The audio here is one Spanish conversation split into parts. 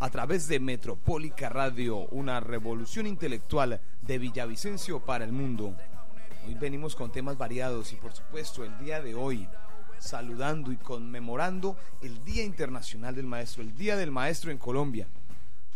a través de Metropólica Radio, una revolución intelectual de Villavicencio para el mundo. Hoy venimos con temas variados y por supuesto el día de hoy saludando y conmemorando el Día Internacional del Maestro, el Día del Maestro en Colombia.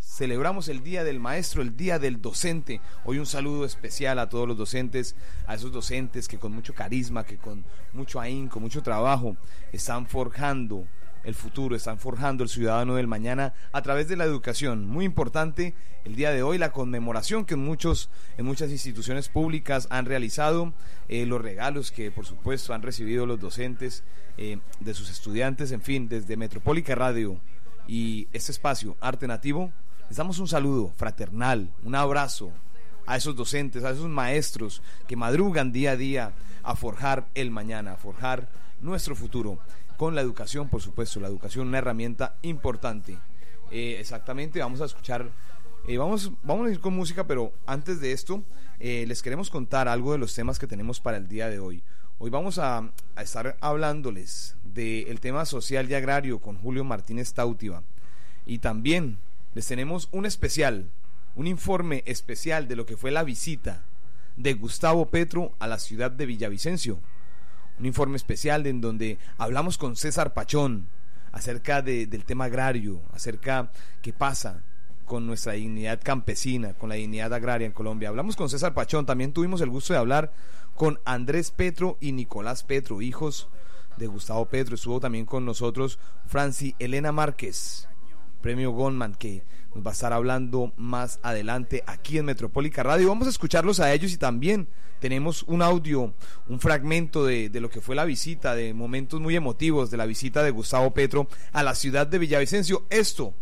Celebramos el Día del Maestro, el Día del Docente. Hoy un saludo especial a todos los docentes, a esos docentes que con mucho carisma, que con mucho ahínco, mucho trabajo, están forjando el futuro, están forjando el ciudadano del mañana a través de la educación. Muy importante el día de hoy la conmemoración que en, muchos, en muchas instituciones públicas han realizado, eh, los regalos que por supuesto han recibido los docentes eh, de sus estudiantes, en fin, desde Metropólica Radio y este espacio Arte Nativo, les damos un saludo fraternal, un abrazo a esos docentes, a esos maestros que madrugan día a día a forjar el mañana, a forjar nuestro futuro con la educación, por supuesto, la educación una herramienta importante. Eh, exactamente, vamos a escuchar, eh, vamos, vamos a ir con música, pero antes de esto, eh, les queremos contar algo de los temas que tenemos para el día de hoy. Hoy vamos a, estar hablándoles del tema social y agrario con Julio Martínez Tautiva. Y también les tenemos un especial, un informe especial de lo que fue la visita de Gustavo Petro a la ciudad de Villavicencio un informe especial en donde hablamos con César Pachón acerca del tema agrario, acerca qué pasa con nuestra dignidad campesina, con la dignidad agraria en Colombia. Hablamos con César Pachón, también tuvimos el gusto de hablar con Andrés Petro y Nicolás Petro, hijos de Gustavo Petro. Estuvo también con nosotros Franci Elena Márquez, premio Goldman, que nos va a estar hablando más adelante aquí en Metropólica Radio. Vamos a escucharlos a ellos y también tenemos un audio, un fragmento de, lo que fue la visita, de momentos muy emotivos de la visita de Gustavo Petro a la ciudad de Villavicencio. Esto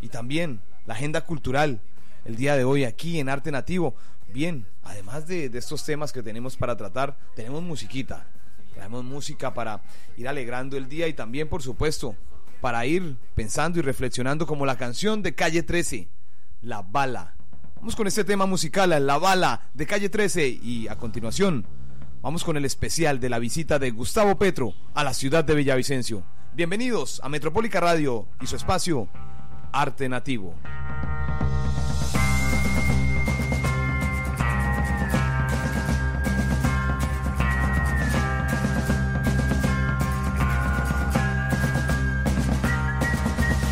y también la agenda cultural el día de hoy aquí en Arte Nativo. Bien, además de, de estos temas que tenemos para tratar, tenemos musiquita. Traemos música para ir alegrando el día y también, por supuesto, para ir pensando y reflexionando como la canción de Calle 13, La Bala. Vamos con este tema musical, La Bala de Calle 13 y a continuación vamos con el especial de la visita de Gustavo Petro a la ciudad de Villavicencio. Bienvenidos a Metropólica Radio y su espacio Arte Nativo.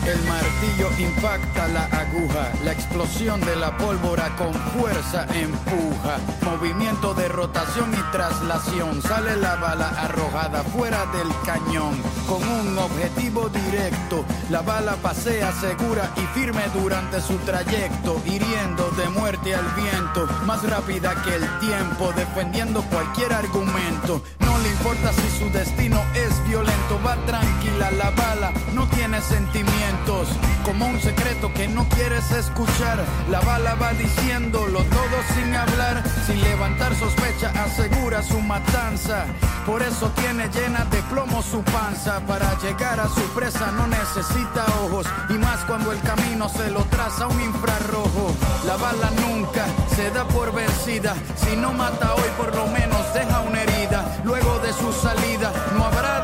El impacta la aguja, la explosión de la pólvora con fuerza empuja. Movimiento de rotación y traslación, sale la bala arrojada fuera del cañón. Con un objetivo directo, la bala pasea segura y firme durante su trayecto, hiriendo de muerte al viento, más rápida que el tiempo, defendiendo cualquier argumento. No le importa si su destino es violento, va tranquila la bala, no tiene sentimiento como un secreto que no quieres escuchar. La bala va diciéndolo todo sin hablar, sin levantar sospecha, asegura su matanza. Por eso tiene llena de plomo su panza. Para llegar a su presa no necesita ojos, y más cuando el camino se lo traza un infrarrojo. La bala nunca se da por vencida, si no mata hoy por lo menos deja una herida. Luego de su salida no habrá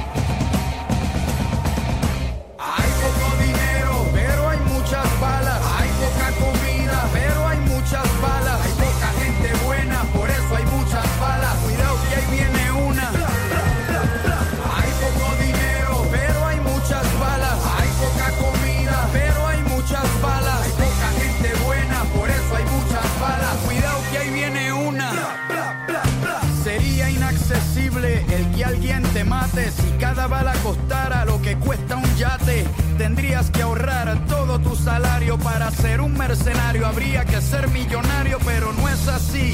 hay poca comida, pero hay muchas balas. Hay poca gente buena, por eso hay muchas balas. Cuidado que ahí viene una. Hay poco dinero, pero hay muchas balas. Hay poca comida, pero hay muchas balas. Hay poca gente buena, por eso hay muchas balas. Cuidado que ahí viene una. Sería inaccesible el que alguien te mate si cada bala costara lo que cuesta un yate. Tendrías que ahorrar tu salario para ser un mercenario. Habría que ser millonario, pero no es así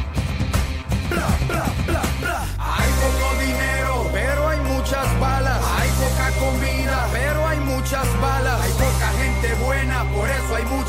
Hay poco dinero, pero hay muchas balas. Hay poca comida, pero hay muchas balas. Hay poca gente buena, por eso hay muchas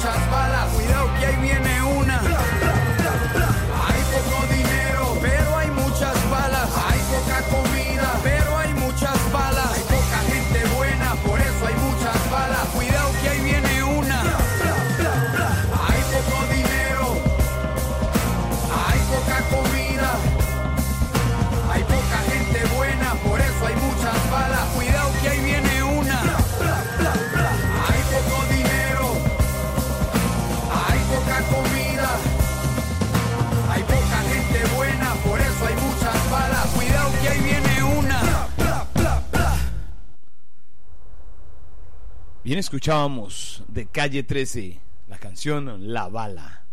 Escuchábamos de Calle 13 la canción La Bala.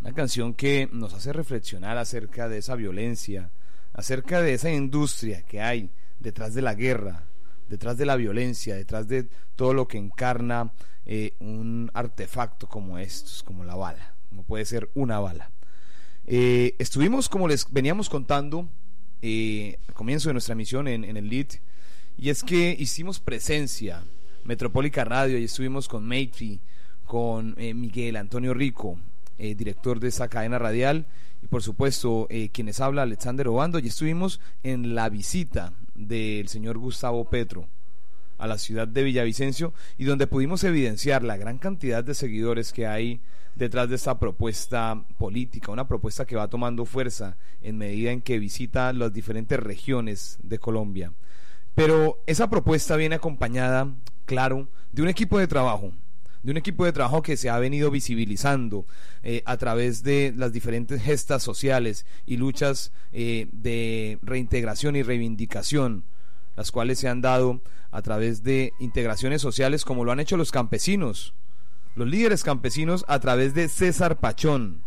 Una canción que nos hace reflexionar acerca de esa violencia, acerca de esa industria que hay detrás de la guerra, detrás de la violencia, detrás de todo lo que encarna eh, un artefacto como estos, como la bala, como puede ser una bala. Eh, estuvimos, como les veníamos contando, eh, al comienzo de nuestra misión en, en el LID, y es que hicimos presencia, Metropólica Radio, y estuvimos con Matey, con eh, Miguel Antonio Rico, eh, director de esa cadena radial, y por supuesto eh, quienes habla Alexander Obando, y estuvimos en la visita del señor Gustavo Petro a la ciudad de Villavicencio y donde pudimos evidenciar la gran cantidad de seguidores que hay detrás de esta propuesta política, una propuesta que va tomando fuerza en medida en que visita las diferentes regiones de Colombia. Pero esa propuesta viene acompañada, claro, de un equipo de trabajo, de un equipo de trabajo que se ha venido visibilizando eh, a través de las diferentes gestas sociales y luchas eh, de reintegración y reivindicación, las cuales se han dado a través de integraciones sociales como lo han hecho los campesinos, los líderes campesinos a través de César Pachón.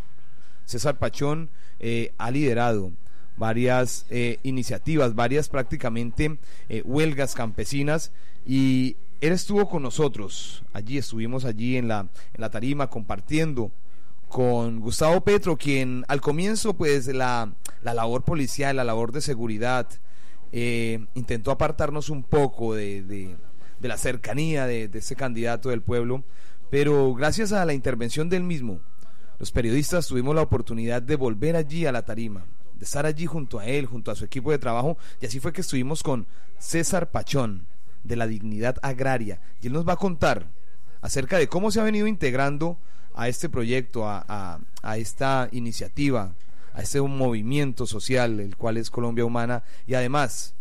César Pachón eh, ha liderado varias eh, iniciativas, varias prácticamente eh, huelgas campesinas. Y él estuvo con nosotros, allí estuvimos allí en la, en la tarima compartiendo con Gustavo Petro, quien al comienzo pues la, la labor policial, la labor de seguridad, eh, intentó apartarnos un poco de, de, la cercanía de, de ese candidato del pueblo, pero gracias a la intervención del mismo, los periodistas tuvimos la oportunidad de volver allí a la tarima, de estar allí junto a él, junto a su equipo de trabajo, y así fue que estuvimos con César Pachón, de la dignidad agraria, y él nos va a contar acerca de cómo se ha venido integrando a este proyecto, a, a, esta iniciativa, a este movimiento social, el cual es Colombia Humana, y además,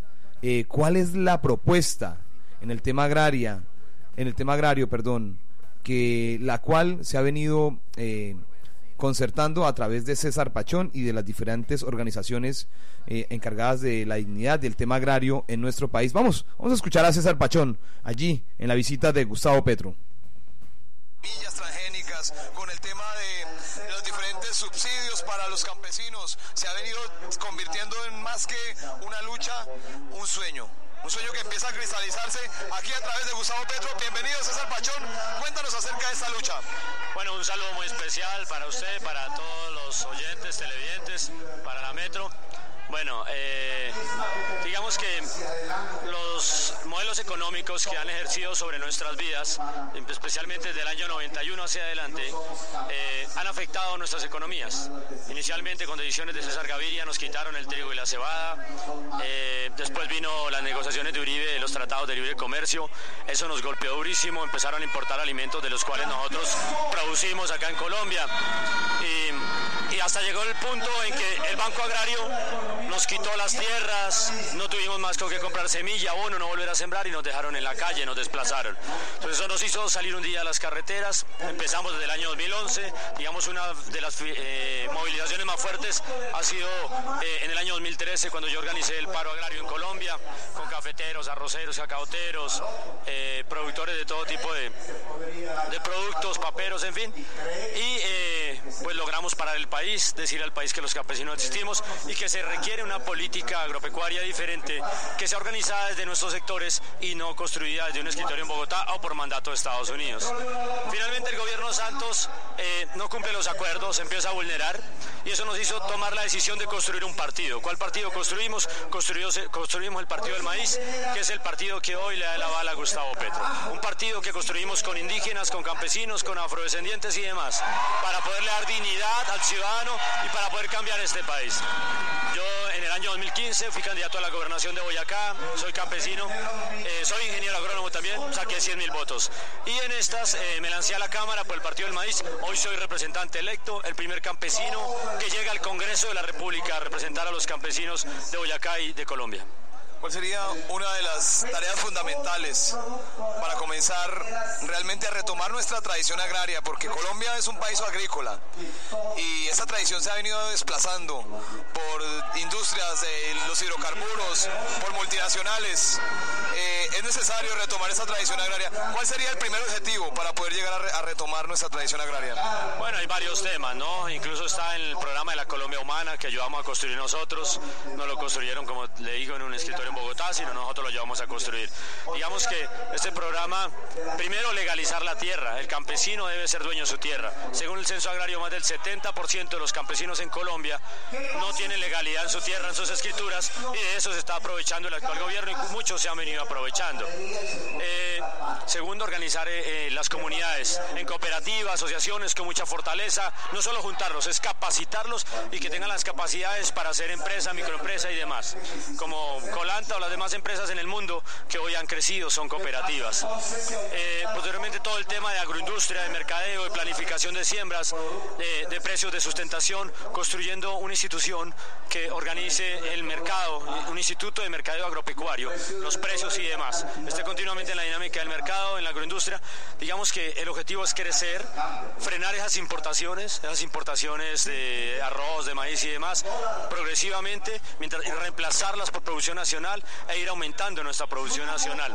eh, cuál es la propuesta en el tema agraria, en el tema agrario, perdón, que la cual se ha venido eh, concertando a través de César Pachón y de las diferentes organizaciones eh, encargadas de la dignidad del tema agrario en nuestro país. Vamos, vamos a escuchar a César Pachón allí en la visita de Gustavo Petro. Villas transgénicas, con el tema de, subsidios para los campesinos, se ha venido convirtiendo en más que una lucha, un sueño. Un sueño que empieza a cristalizarse aquí a través de Gustavo Petro. Bienvenido César Pachón. Cuéntanos acerca de esta lucha. Bueno, un saludo muy especial para usted, para todos los oyentes, televidentes, para la Metro. Bueno, eh, digamos que los modelos económicos que han ejercido sobre nuestras vidas, especialmente desde el año 91 hacia adelante, eh, han afectado nuestras economías. Inicialmente con decisiones de César Gaviria nos quitaron el trigo y la cebada, eh, después vino las negociaciones de Uribe los tratados de libre comercio, eso nos golpeó durísimo, empezaron a importar alimentos de los cuales nosotros producimos acá en Colombia. Y hasta llegó el punto en que el Banco Agrario nos quitó las tierras, no tuvimos más con qué comprar semilla, bueno, no volver a sembrar y nos dejaron en la calle, nos desplazaron. Entonces eso nos hizo salir un día a las carreteras, empezamos desde el año 2011, digamos una de las eh, movilizaciones más fuertes ha sido eh, en el año 2013 cuando yo organicé el paro agrario en Colombia, con cafeteros, arroceros, cacaoteros, eh, productores de todo tipo de, de productos, paperos, en fin. Y pues logramos parar el país, decir al país que los campesinos existimos y que se requiere una política agropecuaria diferente que sea organizada desde nuestros sectores y no construida desde un escritorio en Bogotá o por mandato de Estados Unidos. Finalmente el gobierno Santos eh, no cumple los acuerdos, empieza a vulnerar y eso nos hizo tomar la decisión de construir un partido. ¿Cuál partido construimos? Construimos, construimos el Partido del Maíz, que es el partido que hoy le da la bala a Gustavo Petro. Un partido que construimos con indígenas, con campesinos, con afrodescendientes y demás, para poderle dar dignidad al ciudadano y para poder cambiar este país. Yo en el año 2015 fui candidato a la gobernación de Boyacá, soy campesino, eh, soy ingeniero agrónomo también, saqué 100 mil votos. Y en estas eh, me lancé a la Cámara por el Partido del Maíz, hoy soy representante electo, el primer campesino que llega al Congreso de la República a representar a los campesinos de Boyacá y de Colombia. ¿Cuál sería una de las tareas fundamentales para comenzar realmente a retomar nuestra tradición agraria? Porque Colombia es un país agrícola y esa tradición se ha venido desplazando por industrias de los hidrocarburos, por multinacionales. Eh, es necesario retomar esa tradición agraria. ¿Cuál sería el primer objetivo para poder llegar a, retomar nuestra tradición agraria? Bueno, hay varios temas, ¿no? Incluso está en el programa de la Colombia Humana que ayudamos a construir nosotros. No lo construyeron, como le digo, en un escritorio en Bogotá, sino nosotros lo llevamos a construir. Digamos que este programa, primero legalizar la tierra, el campesino debe ser dueño de su tierra. Según el censo agrario, más del 70% de los campesinos en Colombia no tienen legalidad en su tierra, en sus escrituras, y de eso se está aprovechando el actual gobierno y muchos se han venido aprovechando. Eh, segundo, organizar eh, eh, las comunidades en cooperativas, asociaciones con mucha fortaleza, no solo juntarlos, es capacitarlos y que tengan las capacidades para hacer empresa, microempresa y demás. Como O las demás empresas en el mundo que hoy han crecido son cooperativas. Eh, posteriormente todo el tema de agroindustria, de mercadeo, de planificación de siembras, de, precios de sustentación, construyendo una institución que organice el mercado, un instituto de mercadeo agropecuario, los precios y demás. Esté continuamente en la dinámica del mercado, en la agroindustria. Digamos que el objetivo es crecer, frenar esas importaciones, esas importaciones de arroz, de maíz y demás, progresivamente, mientras y reemplazarlas por producción nacional e ir aumentando nuestra producción nacional.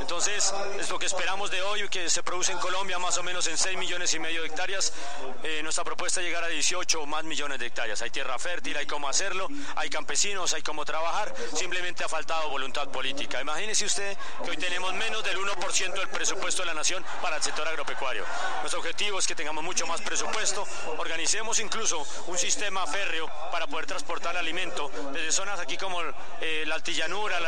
Entonces, es lo que esperamos de hoy, que se produce en Colombia más o menos en 6 millones y medio de hectáreas. Eh, nuestra propuesta es llegar a 18 o más millones de hectáreas. Hay tierra fértil, hay cómo hacerlo, hay campesinos, hay cómo trabajar. Simplemente ha faltado voluntad política. Imagínese usted que hoy tenemos menos del 1% del presupuesto de la nación para el sector agropecuario. Nuestro objetivo es que tengamos mucho más presupuesto, organicemos incluso un sistema férreo para poder transportar alimento desde zonas aquí como eh, la Altilla llanura,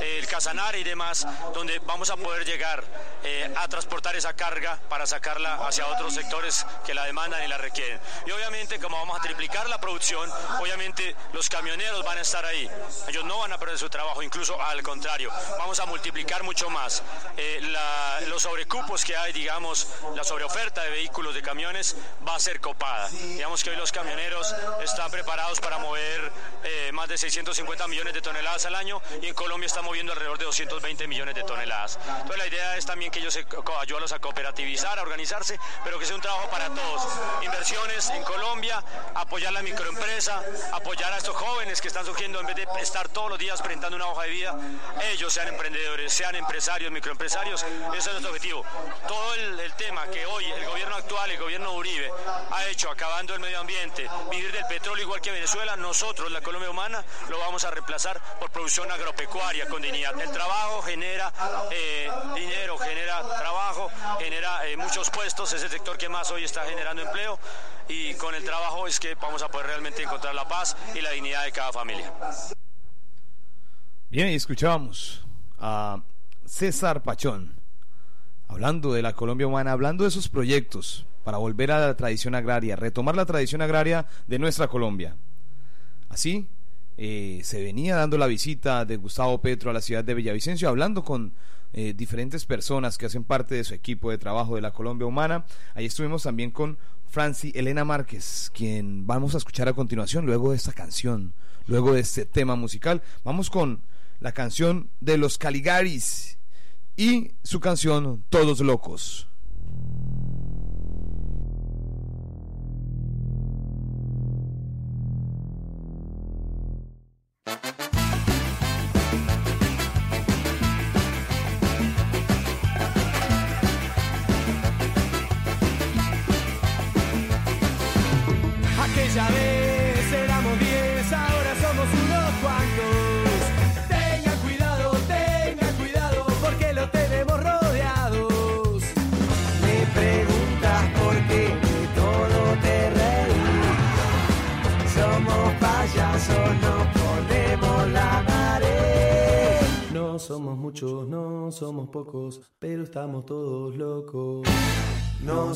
el Casanare y demás, donde vamos a poder llegar eh, a transportar esa carga para sacarla hacia otros sectores que la demandan y la requieren. Y obviamente, como vamos a triplicar la producción, obviamente los camioneros van a estar ahí. Ellos no van a perder su trabajo, incluso al contrario, vamos a multiplicar mucho más. Eh, los sobrecupos que hay, digamos, la sobreoferta de vehículos, de camiones, va a ser copada. Digamos que hoy los camioneros están preparados para mover eh, más de 650 millones de toneladas al año y en Colombia está moviendo alrededor de 220 millones de toneladas. Entonces la idea es también que ellos se ayuden a cooperativizar, a organizarse, pero que sea un trabajo para todos. Inversiones en Colombia, apoyar la microempresa, apoyar a estos jóvenes que están surgiendo en vez de estar todos los días presentando una hoja de vida, ellos sean emprendedores, sean empresarios, microempresarios, ese es nuestro objetivo. Todo el, el tema que hoy el gobierno actual, el gobierno Uribe, ha hecho acabando el medio ambiente, vivir del petróleo igual que Venezuela, nosotros, la Colombia humana, lo vamos a reemplazar por producción agropecuaria con dignidad. El trabajo genera eh, dinero, genera trabajo, genera eh, muchos puestos, es el sector que más hoy está generando empleo y con el trabajo es que vamos a poder realmente encontrar la paz y la dignidad de cada familia. Bien, y escuchábamos a César Pachón hablando de la Colombia humana, hablando de sus proyectos para volver a la tradición agraria, retomar la tradición agraria de nuestra Colombia. Así eh, se venía dando la visita de Gustavo Petro a la ciudad de Villavicencio, hablando con eh, diferentes personas que hacen parte de su equipo de trabajo de la Colombia Humana. Ahí estuvimos también con Franci Elena Márquez, quien vamos a escuchar a continuación luego de esta canción, luego de este tema musical. Vamos con la canción de los Caligaris y su canción Todos Locos.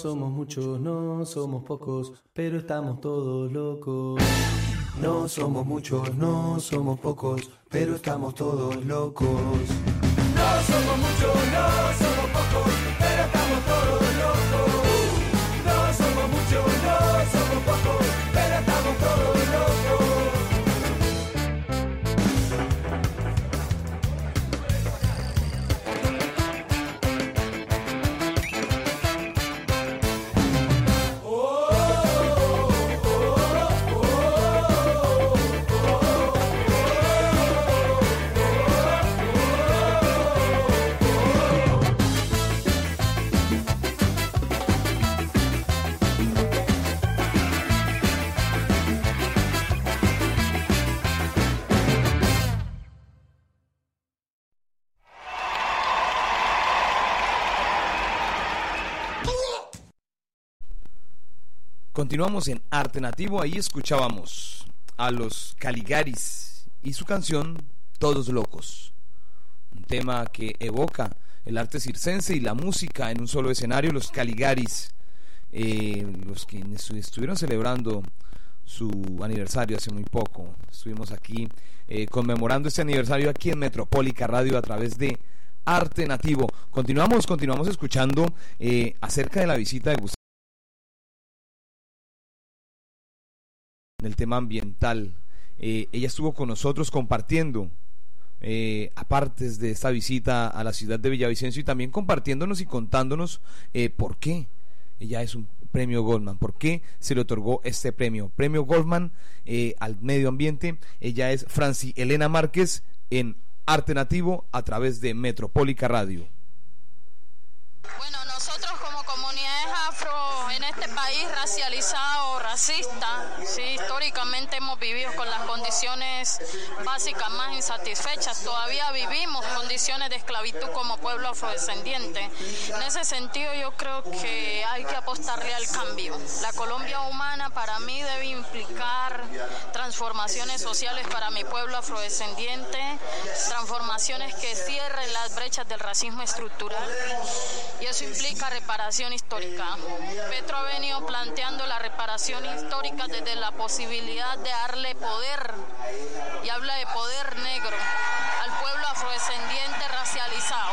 somos muchos, no somos pocos, pero estamos todos locos. No somos muchos, no somos pocos, pero estamos todos locos. No somos muchos, no somos pocos, pero estamos todos locos. Continuamos en Arte Nativo, ahí escuchábamos a los Caligaris y su canción Todos Locos, un tema que evoca el arte circense y la música en un solo escenario, los Caligaris, eh, los que estuvieron celebrando su aniversario hace muy poco. Estuvimos aquí eh, conmemorando este aniversario aquí en Metropólica Radio a través de Arte Nativo. Continuamos, continuamos escuchando eh, acerca de la visita de Gustavo. En el tema ambiental. Eh, ella estuvo con nosotros compartiendo eh, apartes de esta visita a la ciudad de Villavicencio y también compartiéndonos y contándonos eh, por qué ella es un premio Goldman, por qué se le otorgó este premio. Premio Goldman eh, al medio ambiente. Ella es Franci Elena Márquez en Arte Nativo a través de Metropólica Radio. Bueno, nosotros como comunidades en este país racializado, racista, sí, históricamente hemos vivido con las condiciones básicas más insatisfechas. Todavía vivimos condiciones de esclavitud como pueblo afrodescendiente. En ese sentido yo creo que hay que apostarle al cambio. La Colombia humana para mí debe implicar transformaciones sociales para mi pueblo afrodescendiente, transformaciones que cierren las brechas del racismo estructural y eso implica reparación histórica. Petro ha venido planteando la reparación histórica desde la posibilidad de darle poder, y habla de poder negro, al pueblo afrodescendiente racializado.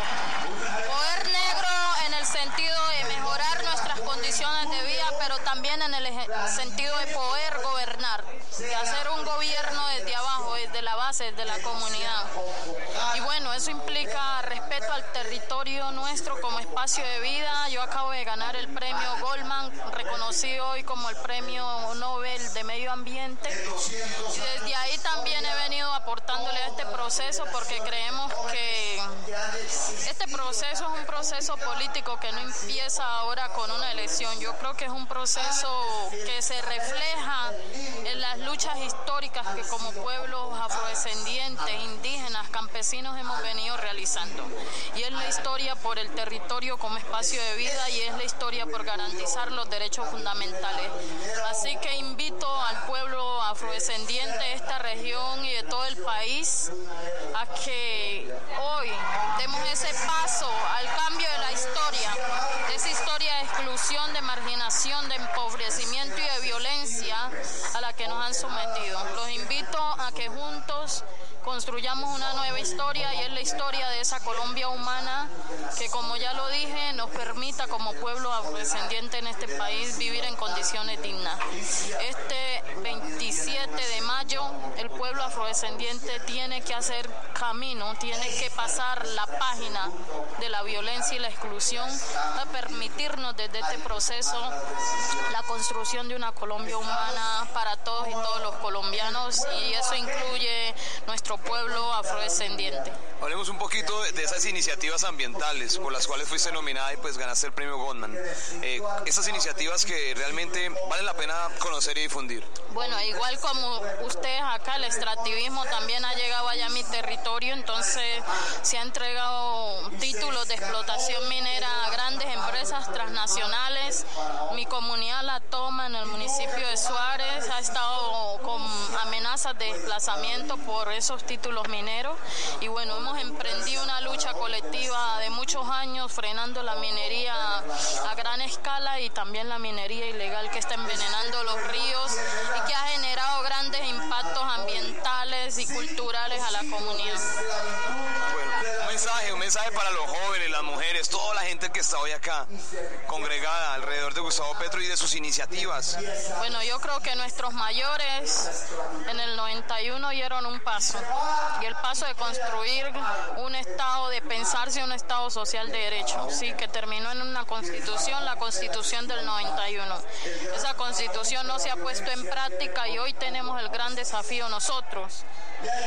Poder negro en el sentido de mejorar nuestras condiciones de vida pero también en el sentido de poder gobernar, de hacer un gobierno desde abajo, desde la base, desde la comunidad. Y bueno, eso implica respeto al territorio nuestro como espacio de vida. Yo acabo de ganar el premio Goldman, reconocido hoy como el premio Nobel de Medio Ambiente. Y desde ahí también he venido aportándole a este proceso porque creemos que este proceso es un proceso político que no empieza ahora con una elección. Yo creo que es un proceso que se refleja en las luchas históricas que como pueblos afrodescendientes, indígenas, campesinos hemos venido realizando. Y es la historia por el territorio como espacio de vida y es la historia por garantizar los derechos fundamentales. Así que invito al pueblo afrodescendiente de esta región y de todo el país a que hoy demos ese paso al cambio de la historia, de esa historia de exclusión, de marginación, de empobrecimiento y de violencia a la que nos han sometido. Los invito a que juntos construyamos una nueva historia y es la historia de esa Colombia humana que, como ya lo dije, nos permita como pueblo afrodescendiente en este país vivir en condiciones dignas. Este 27 de mayo, el pueblo afrodescendiente tiene que hacer camino, tiene que pasar la página de la violencia y la exclusión a permitirnos desde este proceso la construcción de una Colombia humana para todos y todos los colombianos y eso incluye nuestro pueblo afrodescendiente. Hablemos un poquito de esas iniciativas ambientales por las cuales fuiste nominada y pues ganaste el premio Goldman. Eh, esas iniciativas que realmente vale la pena conocer y difundir. Bueno, igual como ustedes acá, el extractivismo también ha llegado allá a mi territorio, entonces se ha entregado títulos de explotación minera a grandes empresas transnacionales. Mi comunidad la toma en el municipio de Suárez, ha estado con amenazas de desplazamiento por títulos mineros y bueno, hemos emprendido una lucha colectiva de muchos años frenando la minería a gran escala y también la minería ilegal que está envenenando los ríos y que ha generado grandes impactos ambientales y culturales a la comunidad. Mensaje, un mensaje para los jóvenes, las mujeres, toda la gente que está hoy acá congregada alrededor de Gustavo Petro y de sus iniciativas. Bueno, yo creo que nuestros mayores en el 91 dieron un paso y el paso de construir un estado de pensarse un estado social de derecho, sí, que terminó en una constitución, la constitución del 91. Esa constitución no se ha puesto en práctica y hoy tenemos el gran desafío nosotros.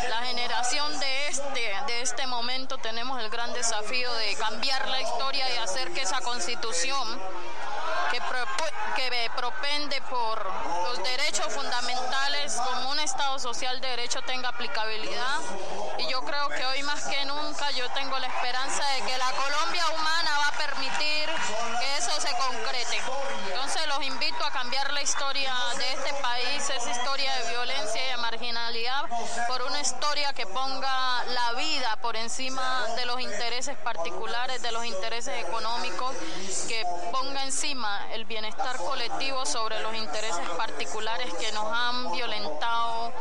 La generación de este, de este momento tenemos el gran desafío de cambiar la historia y hacer que esa constitución que, que propende por los derechos fundamentales como un Estado social de derecho tenga aplicabilidad. Y yo creo que hoy más que nunca yo tengo la esperanza de que la Colombia humana va a permitir que eso se concrete. Entonces los invito a cambiar la historia de este país, esa historia de violencia y de marginalidad, por una historia que ponga la vida por encima de los intereses particulares, de los intereses económicos, que ponga encima el bienestar colectivo sobre los intereses particulares que nos han violentado,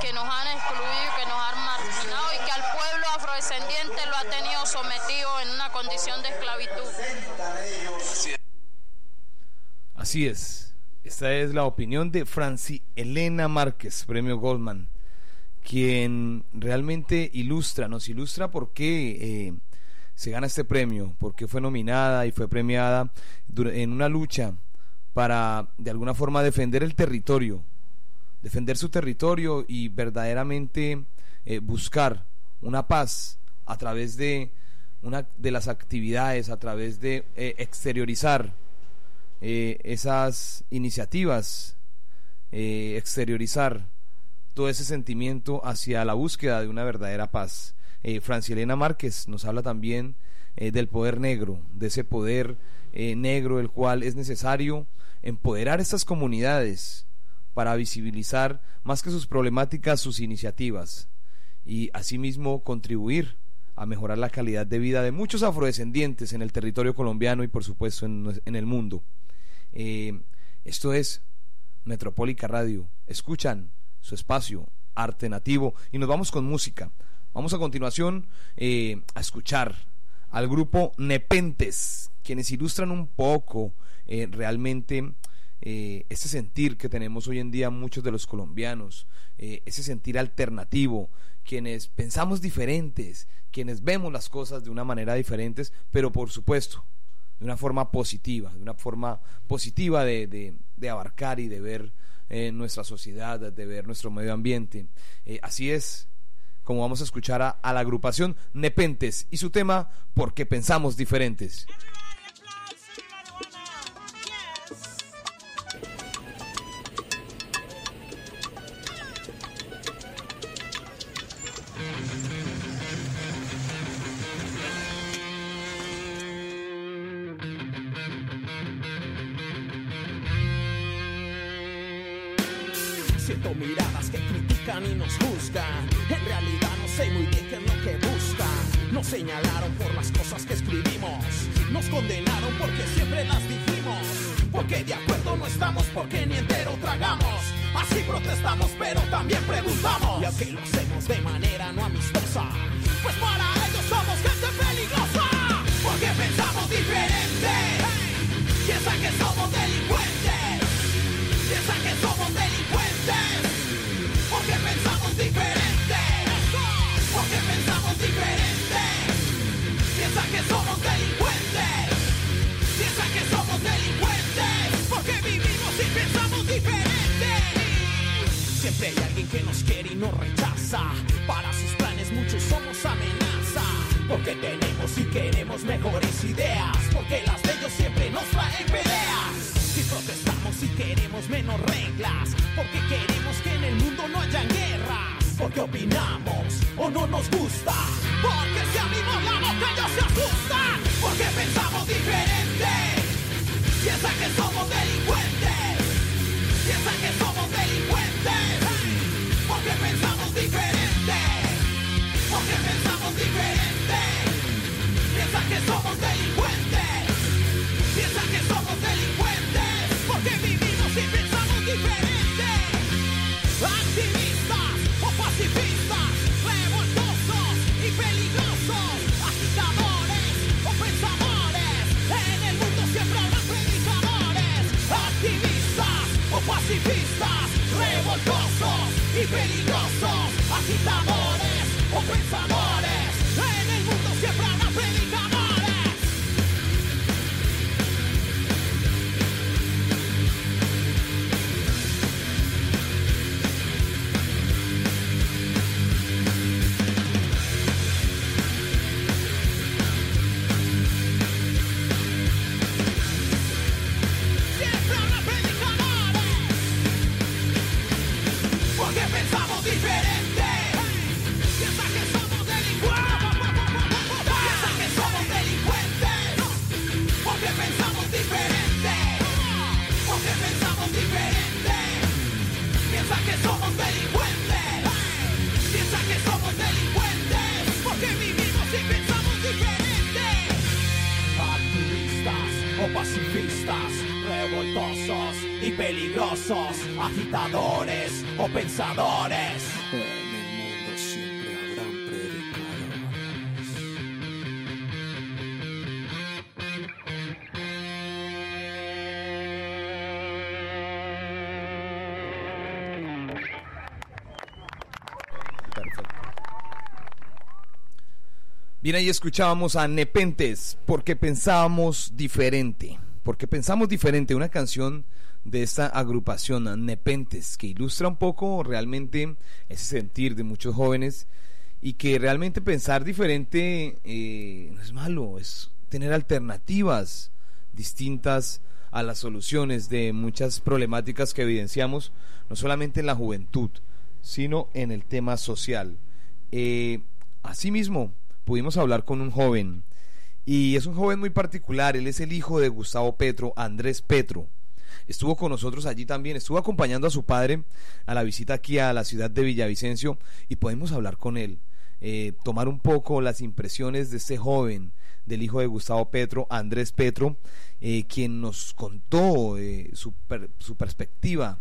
que nos han excluido, que nos han marginado y que al pueblo afrodescendiente lo ha tenido sometido en una condición de esclavitud. Así es. Esta es la opinión de Franci Elena Márquez, premio Goldman, quien realmente ilustra, nos ilustra por qué eh, se gana este premio, por qué fue nominada y fue premiada en una lucha para de alguna forma defender el territorio, defender su territorio y verdaderamente eh, buscar una paz a través de una de las actividades, a través de eh, exteriorizar esas iniciativas, exteriorizar todo ese sentimiento hacia la búsqueda de una verdadera paz. Eh, Francilena Márquez nos habla también del poder negro, de ese poder negro el cual es necesario empoderar estas comunidades para visibilizar más que sus problemáticas, sus iniciativas y asimismo contribuir a mejorar la calidad de vida de muchos afrodescendientes en el territorio colombiano y por supuesto en, el mundo. Eh, esto es Metropólica Radio. Escuchan su espacio arte nativo y nos vamos con música. Vamos a continuación eh, a escuchar al grupo Nepentes, quienes ilustran un poco eh, realmente eh, ese sentir que tenemos hoy en día muchos de los colombianos, ese sentir alternativo, quienes pensamos diferentes, quienes vemos las cosas de una manera diferentes, pero por supuesto, de una forma positiva, de una forma positiva de, de, abarcar y de ver eh, nuestra sociedad, de ver nuestro medio ambiente. así es como vamos a escuchar a, a la agrupación Nepentes y su tema ¿Por qué pensamos diferentes? Critican y nos juzgan. En realidad no sé muy bien qué es lo que buscan. Nos señalaron por las cosas que escribimos. Nos condenaron porque siempre las dijimos. Porque de acuerdo no estamos, porque ni entero tragamos. Así protestamos, pero también preguntamos. Y aunque lo hacemos de manera no amistosa, pues para ellos somos gente peligrosa. Porque pensamos diferente. Piensan que somos delincuentes. Hay alguien que nos quiere y nos rechaza. Para sus planes muchos somos amenaza. Porque tenemos y queremos mejores ideas. Porque las de ellos siempre nos traen peleas. Si protestamos y queremos menos reglas. Porque queremos que en el mundo no hayan guerras. Porque opinamos o no nos gusta. Porque si abrimos la boca ellos se asustan. Porque pensamos diferente. Piensan que somos delincuentes. Piensan que somos delincuentes. Porque pensamos diferente. Revoltosos y peligrosos, agitadores o pensadores. En el mundo siempre habrán predicadores. Perfecto. Bien, ahí escuchábamos a Nepentes, porque pensábamos diferente. Porque pensamos diferente, una canción de esta agrupación Nepentes, que ilustra un poco realmente ese sentir de muchos jóvenes y que realmente pensar diferente eh, no es malo, es tener alternativas distintas a las soluciones de muchas problemáticas que evidenciamos, no solamente en la juventud, sino en el tema social. Eh, asimismo, pudimos hablar con un joven, y es un joven muy particular, él es el hijo de Gustavo Petro, Andrés Petro. Estuvo con nosotros allí también, estuvo acompañando a su padre a la visita aquí a la ciudad de Villavicencio y podemos hablar con él, eh, tomar un poco las impresiones de este joven, del hijo de Gustavo Petro, Andrés Petro, eh, quien nos contó eh, su, per- su perspectiva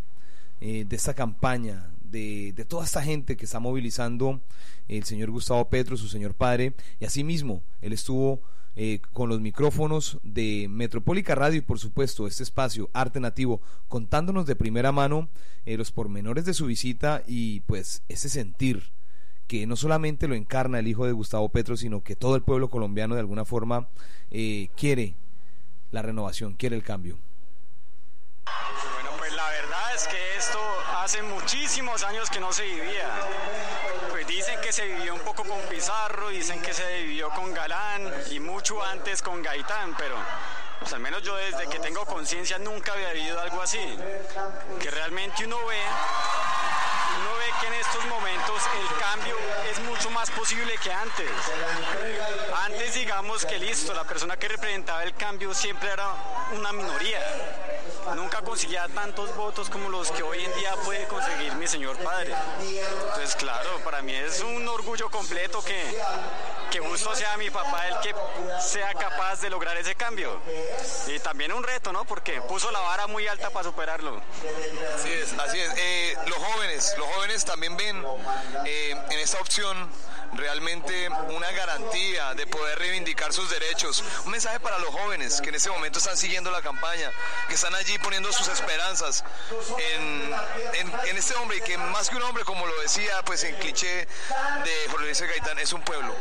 eh, de esta campaña, de, de toda esta gente que está movilizando el señor Gustavo Petro, su señor padre, y asimismo, él estuvo eh, con los micrófonos de Metropólica Radio y por supuesto este espacio Arte Nativo, contándonos de primera mano eh, los pormenores de su visita y pues ese sentir que no solamente lo encarna el hijo de Gustavo Petro, sino que todo el pueblo colombiano de alguna forma eh, quiere la renovación, quiere el cambio. Pues la verdad es que esto hace muchísimos años que no se vivía. Pues dicen que se vivió un poco con Pizarro, dicen que se vivió con Galán y mucho antes con Gaitán, pero pues al menos yo desde que tengo conciencia nunca había vivido algo así. Que realmente uno ve, uno ve que en estos momentos el cambio es mucho más posible que antes. Antes digamos que listo, la persona que representaba el cambio siempre era una minoría. Nunca conseguía tantos votos como los que hoy en día puede conseguir mi señor padre. Entonces, claro, para mí es un orgullo completo que, que justo sea mi papá el que sea capaz de lograr ese cambio. Y también un reto, ¿no? Porque puso la vara muy alta para superarlo. Así es, así es. Eh, los jóvenes, los jóvenes también ven eh, en esta opción realmente una garantía de poder reivindicar sus derechos. Un mensaje para los jóvenes que en este momento están siguiendo la campaña, que están allí poniendo sus esperanzas en, en, este hombre que más que un hombre, como lo decía pues en cliché de Jorge Gaitán, es un pueblo.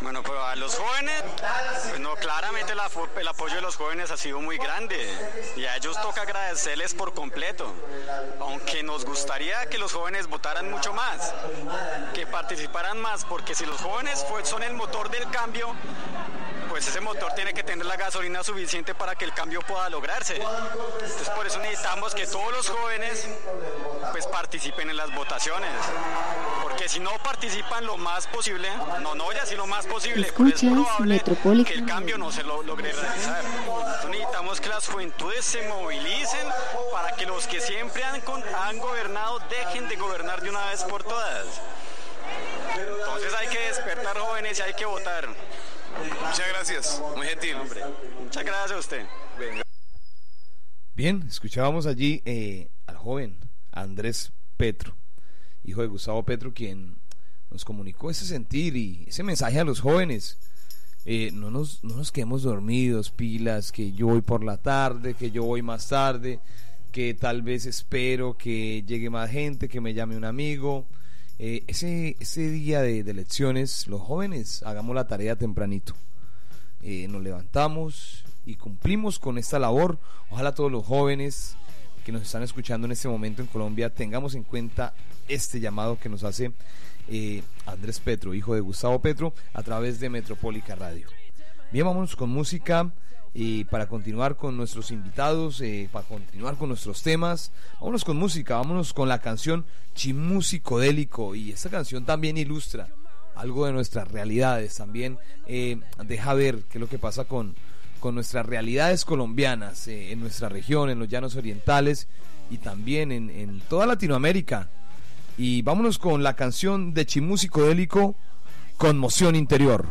Bueno, pues a los jóvenes, pues no, claramente la, el apoyo de los jóvenes ha sido muy grande y a ellos toca agradecerles por completo, aunque nos gustaría que los jóvenes votaran mucho más, que participaran más, porque si los jóvenes son el motor del cambio, pues ese motor tiene que tener la gasolina suficiente para que el cambio pueda lograrse. Entonces por eso necesitamos que todos los jóvenes pues participen en las votaciones, porque si no participan lo más posible, no, no ya si lo más posible, pues es probable que el cambio no se lo logre realizar. Entonces necesitamos que las juventudes se movilicen para que los que siempre han, han gobernado dejen de gobernar de una vez por todas. Entonces hay que despertar jóvenes y hay que votar. Muchas gracias, muy gentil. Hombre. Muchas gracias a usted. Bien, escuchábamos allí eh, al joven Andrés Petro, hijo de Gustavo Petro, quien nos comunicó ese sentir y ese mensaje a los jóvenes. Eh, no, nos, no nos quedemos dormidos, pilas, que yo voy por la tarde, que yo voy más tarde, que tal vez espero que llegue más gente, que me llame un amigo. Eh, ese, ese día de, de, elecciones, los jóvenes hagamos la tarea tempranito. Eh, nos levantamos y cumplimos con esta labor. Ojalá todos los jóvenes que nos están escuchando en este momento en Colombia tengamos en cuenta este llamado que nos hace eh, Andrés Petro, hijo de Gustavo Petro, a través de Metropólica Radio. Bien, vámonos con música y para continuar con nuestros invitados, eh, para continuar con nuestros temas. Vámonos con música, vámonos con la canción Chimú Psicodélico y esta canción también ilustra algo de nuestras realidades, también eh, deja ver qué es lo que pasa con, con nuestras realidades colombianas, eh, en nuestra región, en los llanos orientales y también en, en toda Latinoamérica. Y vámonos con la canción de Chimú Psicodélico, Conmoción Interior.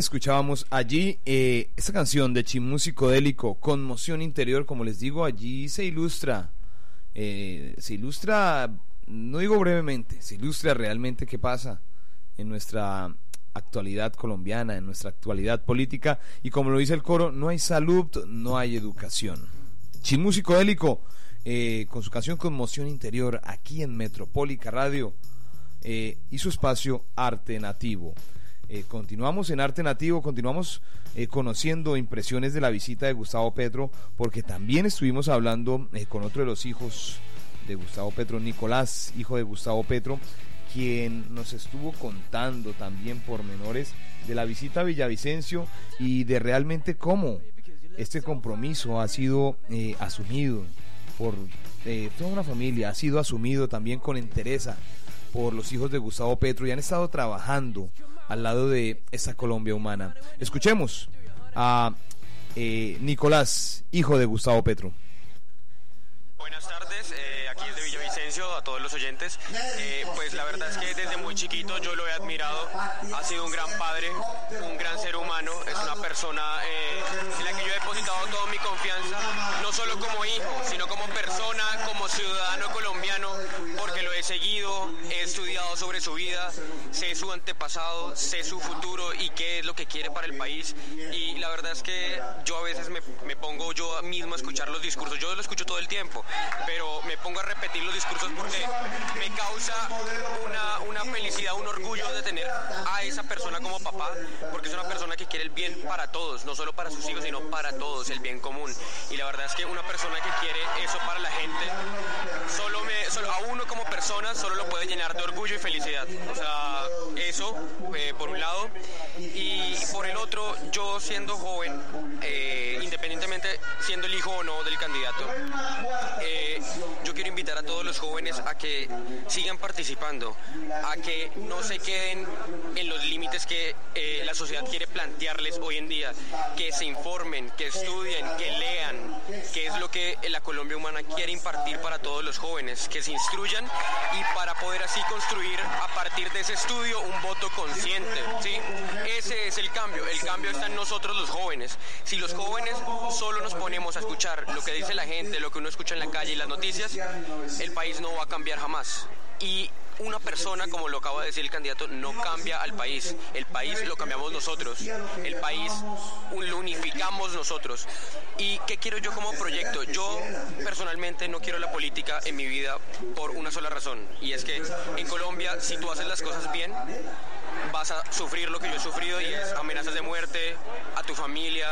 Escuchábamos allí eh, esta canción de Chimú Psicodélico, Conmoción Interior, como les digo, allí se ilustra, eh, se ilustra, no digo brevemente, se ilustra realmente qué pasa en nuestra actualidad colombiana, en nuestra actualidad política, y como lo dice el coro, no hay salud, no hay educación. Chimú Psicodélico, eh, con su canción Conmoción Interior, aquí en Metropólica Radio, y su espacio Arte Nativo. Eh, continuamos en Arte Nativo, continuamos eh, conociendo impresiones de la visita de Gustavo Petro, porque también estuvimos hablando eh, con otro de los hijos de Gustavo Petro, Nicolás, hijo de Gustavo Petro, quien nos estuvo contando también pormenores de la visita a Villavicencio y de realmente cómo este compromiso ha sido asumido por toda una familia, ha sido asumido también con entereza por los hijos de Gustavo Petro y han estado trabajando al lado de esa Colombia humana. Escuchemos a eh, Nicolás, hijo de Gustavo Petro. Buenas tardes, eh, a todos los oyentes. Eh, pues la verdad es que desde muy chiquito yo lo he admirado, ha sido un gran padre, un gran ser humano, es una persona en la que yo he depositado toda mi confianza, no solo como hijo, sino como persona, como ciudadano colombiano, porque lo he seguido, he estudiado sobre su vida, sé su antepasado, sé su futuro y qué es lo que quiere para el país. Y la verdad es que yo a veces me, me pongo yo mismo a escuchar los discursos, yo lo escucho todo el tiempo, pero me pongo a repetir los discursos porque me causa una, una felicidad, un orgullo de tener a esa persona como papá, porque es una persona que quiere el bien para todos, no solo para sus hijos, sino para todos, el bien común. Y la verdad es que una persona que quiere eso para la gente, solo solo, a uno como persona solo lo puede llenar de orgullo y felicidad. O sea, eso eh, por un lado. Y por el otro, yo siendo joven, eh, independientemente siendo el hijo o no del candidato, eh, yo quiero invitar a todos los jóvenes a que sigan participando, a que no se queden en los límites que la sociedad quiere plantearles hoy en día, que se informen, que estudien, que lean, que es lo que la Colombia Humana quiere impartir para todos los jóvenes, que se instruyan y para poder así construir a partir de ese estudio un voto consciente. ¿sí? Ese es el cambio, el cambio está en nosotros los jóvenes. Si los jóvenes solo nos ponemos a escuchar lo que dice la gente, lo que uno escucha en la calle y las noticias, el país no va a cambiar jamás. Y una persona, como lo acaba de decir el candidato, no cambia al país. El país lo cambiamos nosotros. El país lo unificamos nosotros. ¿Y qué quiero yo como proyecto? Yo personalmente no quiero la política en mi vida por una sola razón. Y es que en Colombia, si tú haces las cosas bien, vas a sufrir lo que yo he sufrido y es amenazas de muerte a tu familia,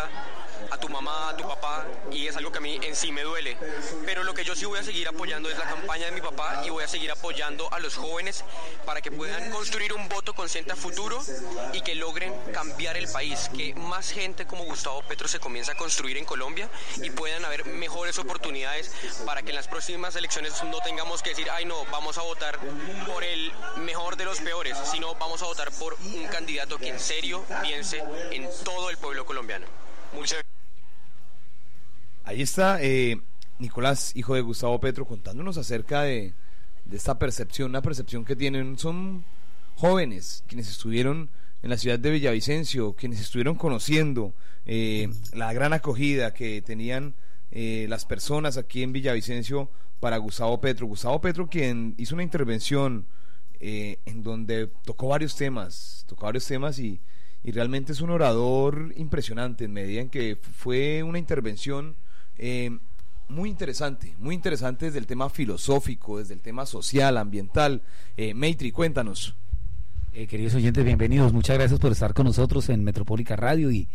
a tu mamá, a tu papá, y es algo que a mí en sí me duele. Pero lo que yo sí voy a seguir apoyando es la campaña de mi papá y voy a seguir apoyando a los jóvenes para que puedan construir un voto consciente a futuro y que logren cambiar el país, que más gente como Gustavo Petro se comience a construir en Colombia y puedan haber mejores oportunidades para que en las próximas elecciones no tengamos que decir, ay no, vamos a votar por el mejor de los peores, sino vamos a votar por un candidato que en serio piense en todo el pueblo colombiano. Muchas Ahí está eh, Nicolás, hijo de Gustavo Petro, contándonos acerca de, esta percepción, una percepción que tienen, son jóvenes quienes estuvieron en la ciudad de Villavicencio, quienes estuvieron conociendo eh, la gran acogida que tenían eh, las personas aquí en Villavicencio para Gustavo Petro. Gustavo Petro quien hizo una intervención en donde tocó varios temas, tocó varios temas y, y realmente es un orador impresionante en medida en que fue una intervención eh, muy interesante, muy interesante desde el tema filosófico, desde el tema social, ambiental. Eh, cuéntanos. Eh, queridos oyentes, bienvenidos. Muchas gracias por estar con nosotros en Metropólica Radio y,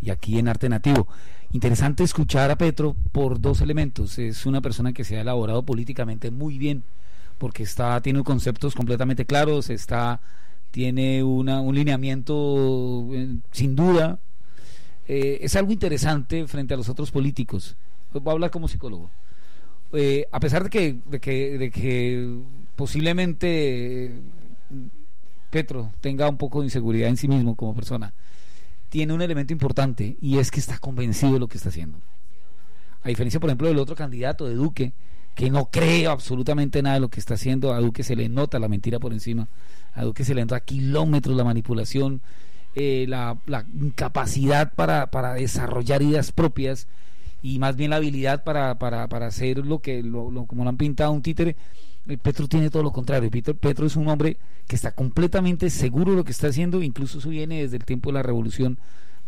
y, aquí en Arte Nativo. Interesante escuchar a Petro por dos elementos. Es una persona que se ha elaborado políticamente muy bien, porque está, tiene conceptos completamente claros, está, tiene una, un lineamiento sin duda. es algo interesante frente a los otros políticos voy a hablar como psicólogo. Eh, a pesar de que, de que, de que posiblemente Petro tenga un poco de inseguridad en sí mismo como persona, tiene un elemento importante y es que está convencido de lo que está haciendo. A diferencia, por ejemplo, del otro candidato de Duque, que no cree absolutamente nada de lo que está haciendo, a Duque se le nota la mentira por encima, a Duque se le entra kilómetros la manipulación, eh, la, la, incapacidad para, para, desarrollar ideas propias y más bien la habilidad para, para, para hacer lo que, lo, como lo han pintado un títere. Eh, Petro tiene todo lo contrario. Petro, Petro es un hombre que está completamente seguro de lo que está haciendo, incluso eso viene desde el tiempo de la revolución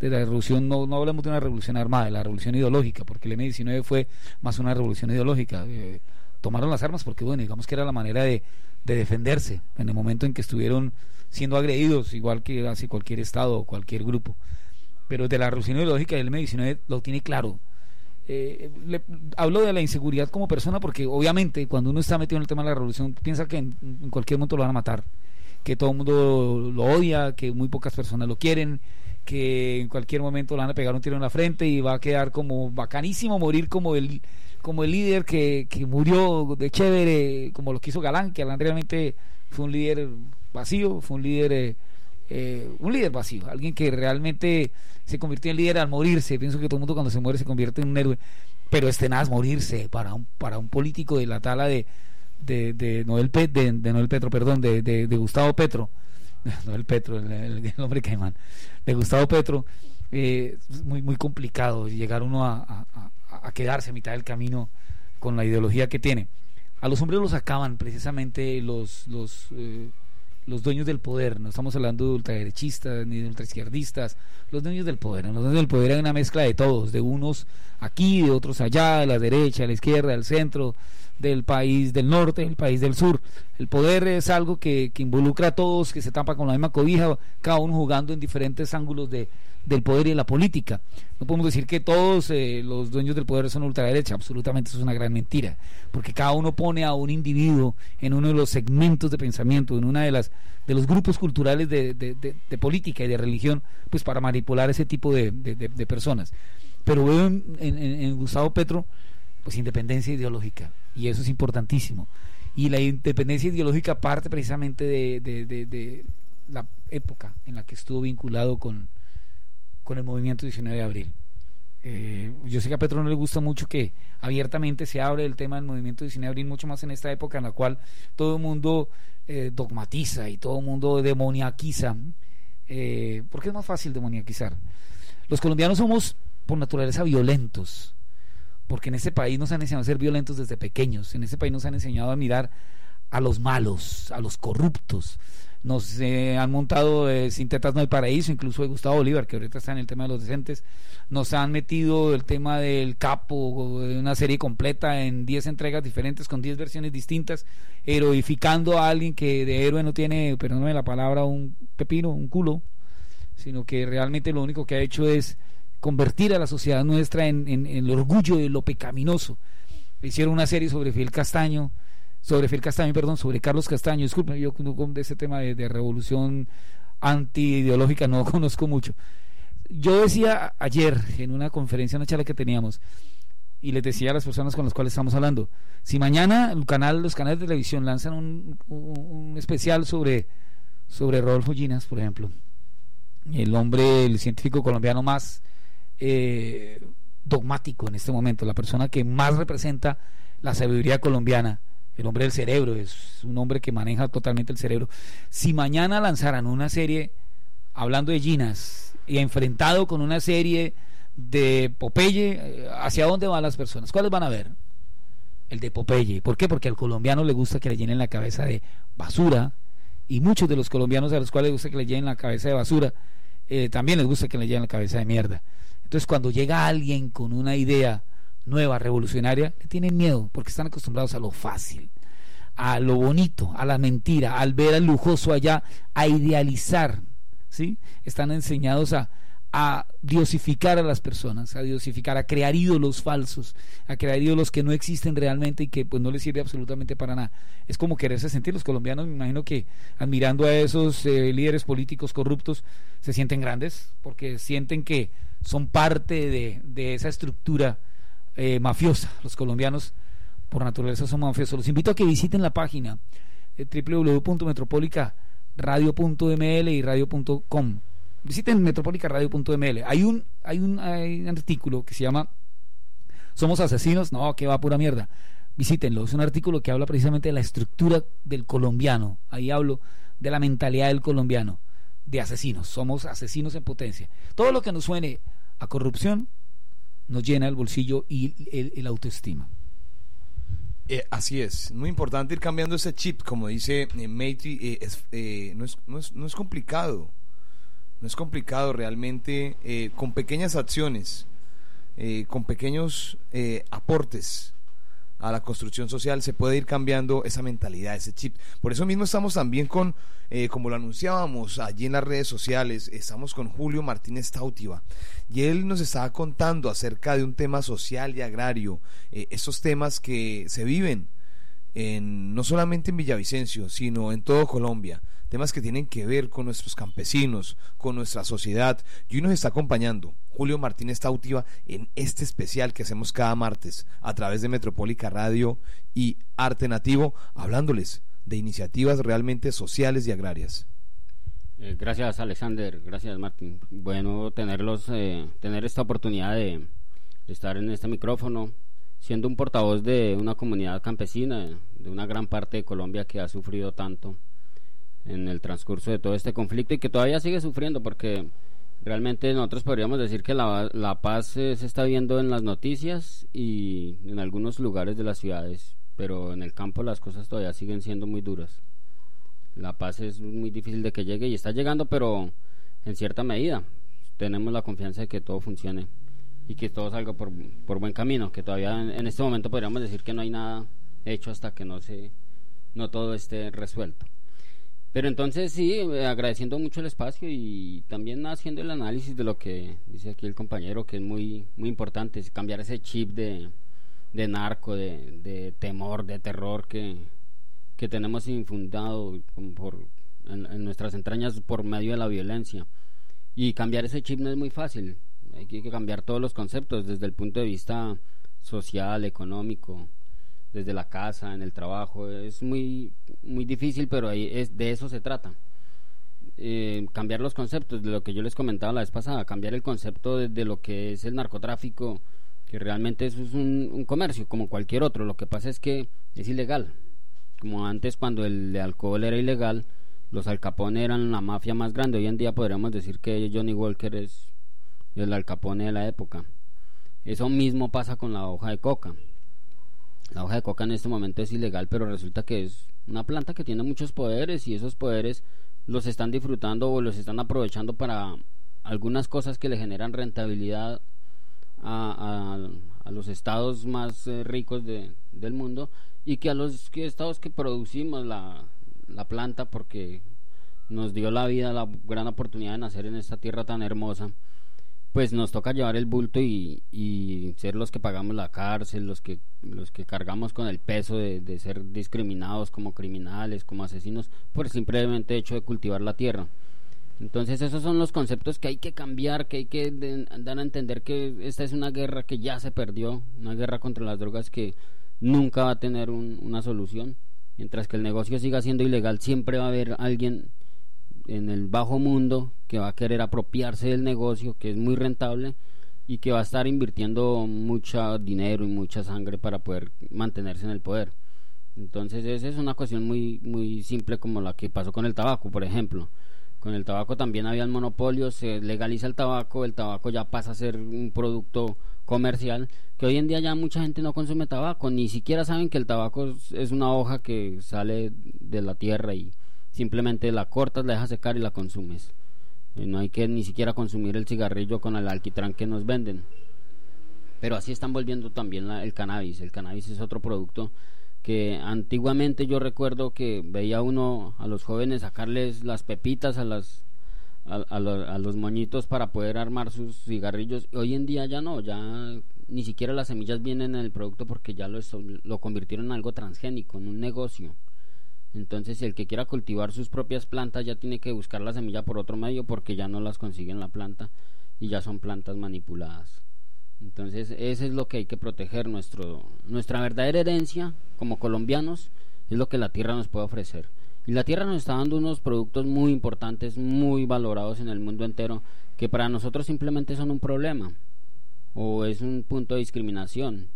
de la revolución, no, no hablamos de una revolución armada, de la revolución ideológica, porque el M-19 fue más una revolución ideológica. Eh, tomaron las armas porque, bueno, digamos que era la manera de, de defenderse en el momento en que estuvieron siendo agredidos, igual que hace cualquier Estado o cualquier grupo. Pero de la revolución ideológica el M-19 lo tiene claro. Eh, hablo de la inseguridad como persona porque obviamente cuando uno está metido en el tema de la revolución piensa que en, cualquier momento lo van a matar, que todo el mundo lo odia, que muy pocas personas lo quieren, que en cualquier momento le van a pegar un tiro en la frente y va a quedar como bacanísimo morir como el como el líder que, que murió de chévere, como lo quiso Galán, que Galán realmente fue un líder vacío, fue un líder, eh, eh, un líder vacío, alguien que realmente se convirtió en líder al morirse. Pienso que todo el mundo cuando se muere se convierte en un héroe, pero es tenaz morirse para un, para un político de la tala de, de, Noel, de, Noel Petro, perdón, de, de, Gustavo Petro, Noel Petro, el, el, hombre caimán, de Gustavo Petro. Eh, muy muy complicado llegar uno a, a, quedarse a mitad del camino con la ideología que tiene. A los hombres los acaban precisamente los, los los dueños del poder, no estamos hablando de ultraderechistas ni de ultraizquierdistas, los dueños del poder, los dueños del poder hay una mezcla de todos, de unos aquí, de otros allá, de la derecha, de la izquierda, del centro, del país del norte, del país del sur. El poder es algo que, que involucra a todos, que se tapa con la misma cobija, cada uno jugando en diferentes ángulos de, del poder y de la política. No podemos decir que todos eh, los dueños del poder son ultraderecha, absolutamente eso es una gran mentira, porque cada uno pone a un individuo en uno de los segmentos de pensamiento, en una de las de los grupos culturales de, de, política y de religión, pues para manipular ese tipo de, personas. Pero veo en Gustavo Petro, pues independencia ideológica, y eso es importantísimo. Y la independencia ideológica parte precisamente de, la época en la que estuvo vinculado con, con el movimiento 19 de abril. Eh, yo sé que a Petro no le gusta mucho que abiertamente se hable del tema del movimiento 19 de abril, mucho más en esta época en la cual todo el mundo eh, dogmatiza y todo el mundo demoniaquiza. Eh, porque es más fácil demoniaquizar. Los colombianos somos por naturaleza violentos, porque en este país nos han enseñado a ser violentos desde pequeños, en este país nos han enseñado a mirar a los malos, a los corruptos, nos eh, han montado eh, sin tetas no hay paraíso, incluso de Gustavo Bolívar, que ahorita está en el tema de los decentes, nos han metido el tema del capo, una serie completa en 10 entregas diferentes, con 10 versiones distintas, heroificando a alguien que de héroe no tiene, perdóname la palabra, un pepino, un culo, sino que realmente lo único que ha hecho es convertir a la sociedad nuestra en, en el orgullo de lo pecaminoso. Hicieron una serie sobre Fidel Castaño, sobre Fidel Castaño, perdón, sobre Carlos Castaño, disculpen, yo de ese tema de, revolución anti-ideológica no conozco mucho. Yo decía ayer en una conferencia, una charla que teníamos, y les decía a las personas con las cuales estamos hablando, si mañana el canal, los canales de televisión lanzan un, un, especial sobre, sobre Rodolfo Ginas, por ejemplo, el hombre, el científico colombiano más eh, dogmático en este momento, la persona que más representa la sabiduría colombiana, el hombre del cerebro, es un hombre que maneja totalmente el cerebro. Si mañana lanzaran una serie hablando de Ginas y enfrentado con una serie de Popeye, eh, ¿hacia dónde van las personas? ¿Cuáles van a ver? El de Popeye. ¿Por qué? Porque al colombiano le gusta que le llenen la cabeza de basura y muchos de los colombianos a los cuales le gusta que le llenen la cabeza de basura, eh, también les gusta que le llenen la cabeza de mierda. Entonces cuando llega alguien con una idea nueva, revolucionaria, le tienen miedo porque están acostumbrados a lo fácil, a lo bonito, a la mentira, al ver al lujoso allá, a idealizar, ¿sí? Están enseñados a, a diosificar a las personas, a diosificar, a crear ídolos falsos, a crear ídolos que no existen realmente y que pues no les sirve absolutamente para nada. Es como quererse sentir los colombianos, me imagino que admirando a esos eh, líderes políticos corruptos se sienten grandes porque sienten que son parte de, de esa estructura eh, mafiosa. Los colombianos por naturaleza son mafiosos. Los invito a que visiten la página eh, www.metropolicaradio.ml y radio.com. Visiten metropolicaradio.ml. Hay un, hay, un, hay un artículo que se llama ¿Somos asesinos? No, que va pura mierda. Visítenlo. Es un artículo que habla precisamente de la estructura del colombiano. Ahí hablo de la mentalidad del colombiano. de asesinos, somos asesinos en potencia. Todo lo que nos suene a corrupción nos llena el bolsillo y el, autoestima. Eh, así es, muy importante ir cambiando ese chip, como dice eh, eh eh, no, es, no, es, no, es, complicado, no es complicado realmente, con pequeñas acciones, con pequeños aportes, a la construcción social, se puede ir cambiando esa mentalidad, ese chip. Por eso mismo estamos también con, eh, como lo anunciábamos allí en las redes sociales, estamos con Julio Martínez Tautiva y él nos estaba contando acerca de un tema social y agrario, eh, esos temas que se viven en, no solamente en Villavicencio, sino en todo Colombia temas que tienen que ver con nuestros campesinos, con nuestra sociedad. Y hoy nos está acompañando Julio Martínez Tautiva en este especial que hacemos cada martes a través de Metropólica Radio y Arte Nativo, hablándoles de iniciativas realmente sociales y agrarias. Eh, gracias Alexander, gracias Martín. Bueno tenerlos, eh, tener esta oportunidad de estar en este micrófono, siendo un portavoz de una comunidad campesina, de una gran parte de Colombia que ha sufrido tanto en el transcurso de todo este conflicto y que todavía sigue sufriendo porque realmente nosotros podríamos decir que la, la paz se está viendo en las noticias y en algunos lugares de las ciudades, pero en el campo las cosas todavía siguen siendo muy duras. La paz es muy difícil de que llegue y está llegando, pero en cierta medida. Tenemos la confianza de que todo funcione y que todo salga por, por buen camino, que todavía en, en este momento podríamos decir que no hay nada hecho hasta que no se no todo esté resuelto. Pero entonces sí, eh, agradeciendo mucho el espacio y también haciendo el análisis de lo que dice aquí el compañero, que es muy, muy importante, cambiar ese chip de, de narco, de, de, temor, de terror que, que tenemos infundado por, en, nuestras entrañas por medio de la violencia. Y cambiar ese chip no es muy fácil, hay que cambiar todos los conceptos desde el punto de vista social, económico, desde la casa, en el trabajo. Es muy, muy difícil, pero ahí es, de eso se trata. Eh, cambiar los conceptos, de lo que yo les comentaba la vez pasada, cambiar el concepto de, lo que es el narcotráfico, que realmente eso es un, comercio como cualquier otro. Lo que pasa es que es ilegal. Como antes cuando el alcohol era ilegal, los Al eran la mafia más grande. Hoy en día podríamos decir que Johnny Walker es el Al de la época. Eso mismo pasa con la hoja de coca. La hoja de coca en este momento es ilegal, pero resulta que es una planta que tiene muchos poderes y esos poderes los están disfrutando o los están aprovechando para algunas cosas que le generan rentabilidad a, los estados más eh, ricos del mundo y que a los estados que producimos la, la planta porque nos dio la vida la gran oportunidad de nacer en esta tierra tan hermosa pues nos toca llevar el bulto y, y, ser los que pagamos la cárcel, los que, los que cargamos con el peso de, de, ser discriminados como criminales, como asesinos, por simplemente hecho de cultivar la tierra. Entonces esos son los conceptos que hay que cambiar, que hay que dar a entender que esta es una guerra que ya se perdió, una guerra contra las drogas que nunca va a tener una solución. Mientras que el negocio siga siendo ilegal, siempre va a haber alguien en el bajo mundo que va a querer apropiarse del negocio, que es muy rentable y que va a estar invirtiendo mucho dinero y mucha sangre para poder mantenerse en el poder. Entonces esa es una cuestión muy, muy simple como la que pasó con el tabaco, por ejemplo. Con el tabaco también había el monopolio, se legaliza el tabaco, el tabaco ya pasa a ser un producto comercial, que hoy en día ya mucha gente no consume tabaco, ni siquiera saben que el tabaco es una hoja que sale de la tierra y, simplemente la cortas, la dejas secar y la consumes. No hay que ni siquiera consumir el cigarrillo con el alquitrán que nos venden. Pero así están volviendo también el cannabis. El cannabis es otro producto que antiguamente yo recuerdo que veía uno a los jóvenes sacarles las pepitas a las a, los moñitos para poder armar sus cigarrillos. Hoy en día ya no, ya ni siquiera las semillas vienen en el producto porque ya lo, lo convirtieron en algo transgénico, en un negocio. Entonces, el que quiera cultivar sus propias plantas ya tiene que buscar la semilla por otro medio porque ya no las consigue en la planta y ya son plantas manipuladas. Entonces, eso es lo que hay que proteger. Nuestro, nuestra verdadera herencia como colombianos es lo que la tierra nos puede ofrecer. Y la tierra nos está dando unos productos muy importantes, muy valorados en el mundo entero, que para nosotros simplemente son un problema o es un punto de discriminación.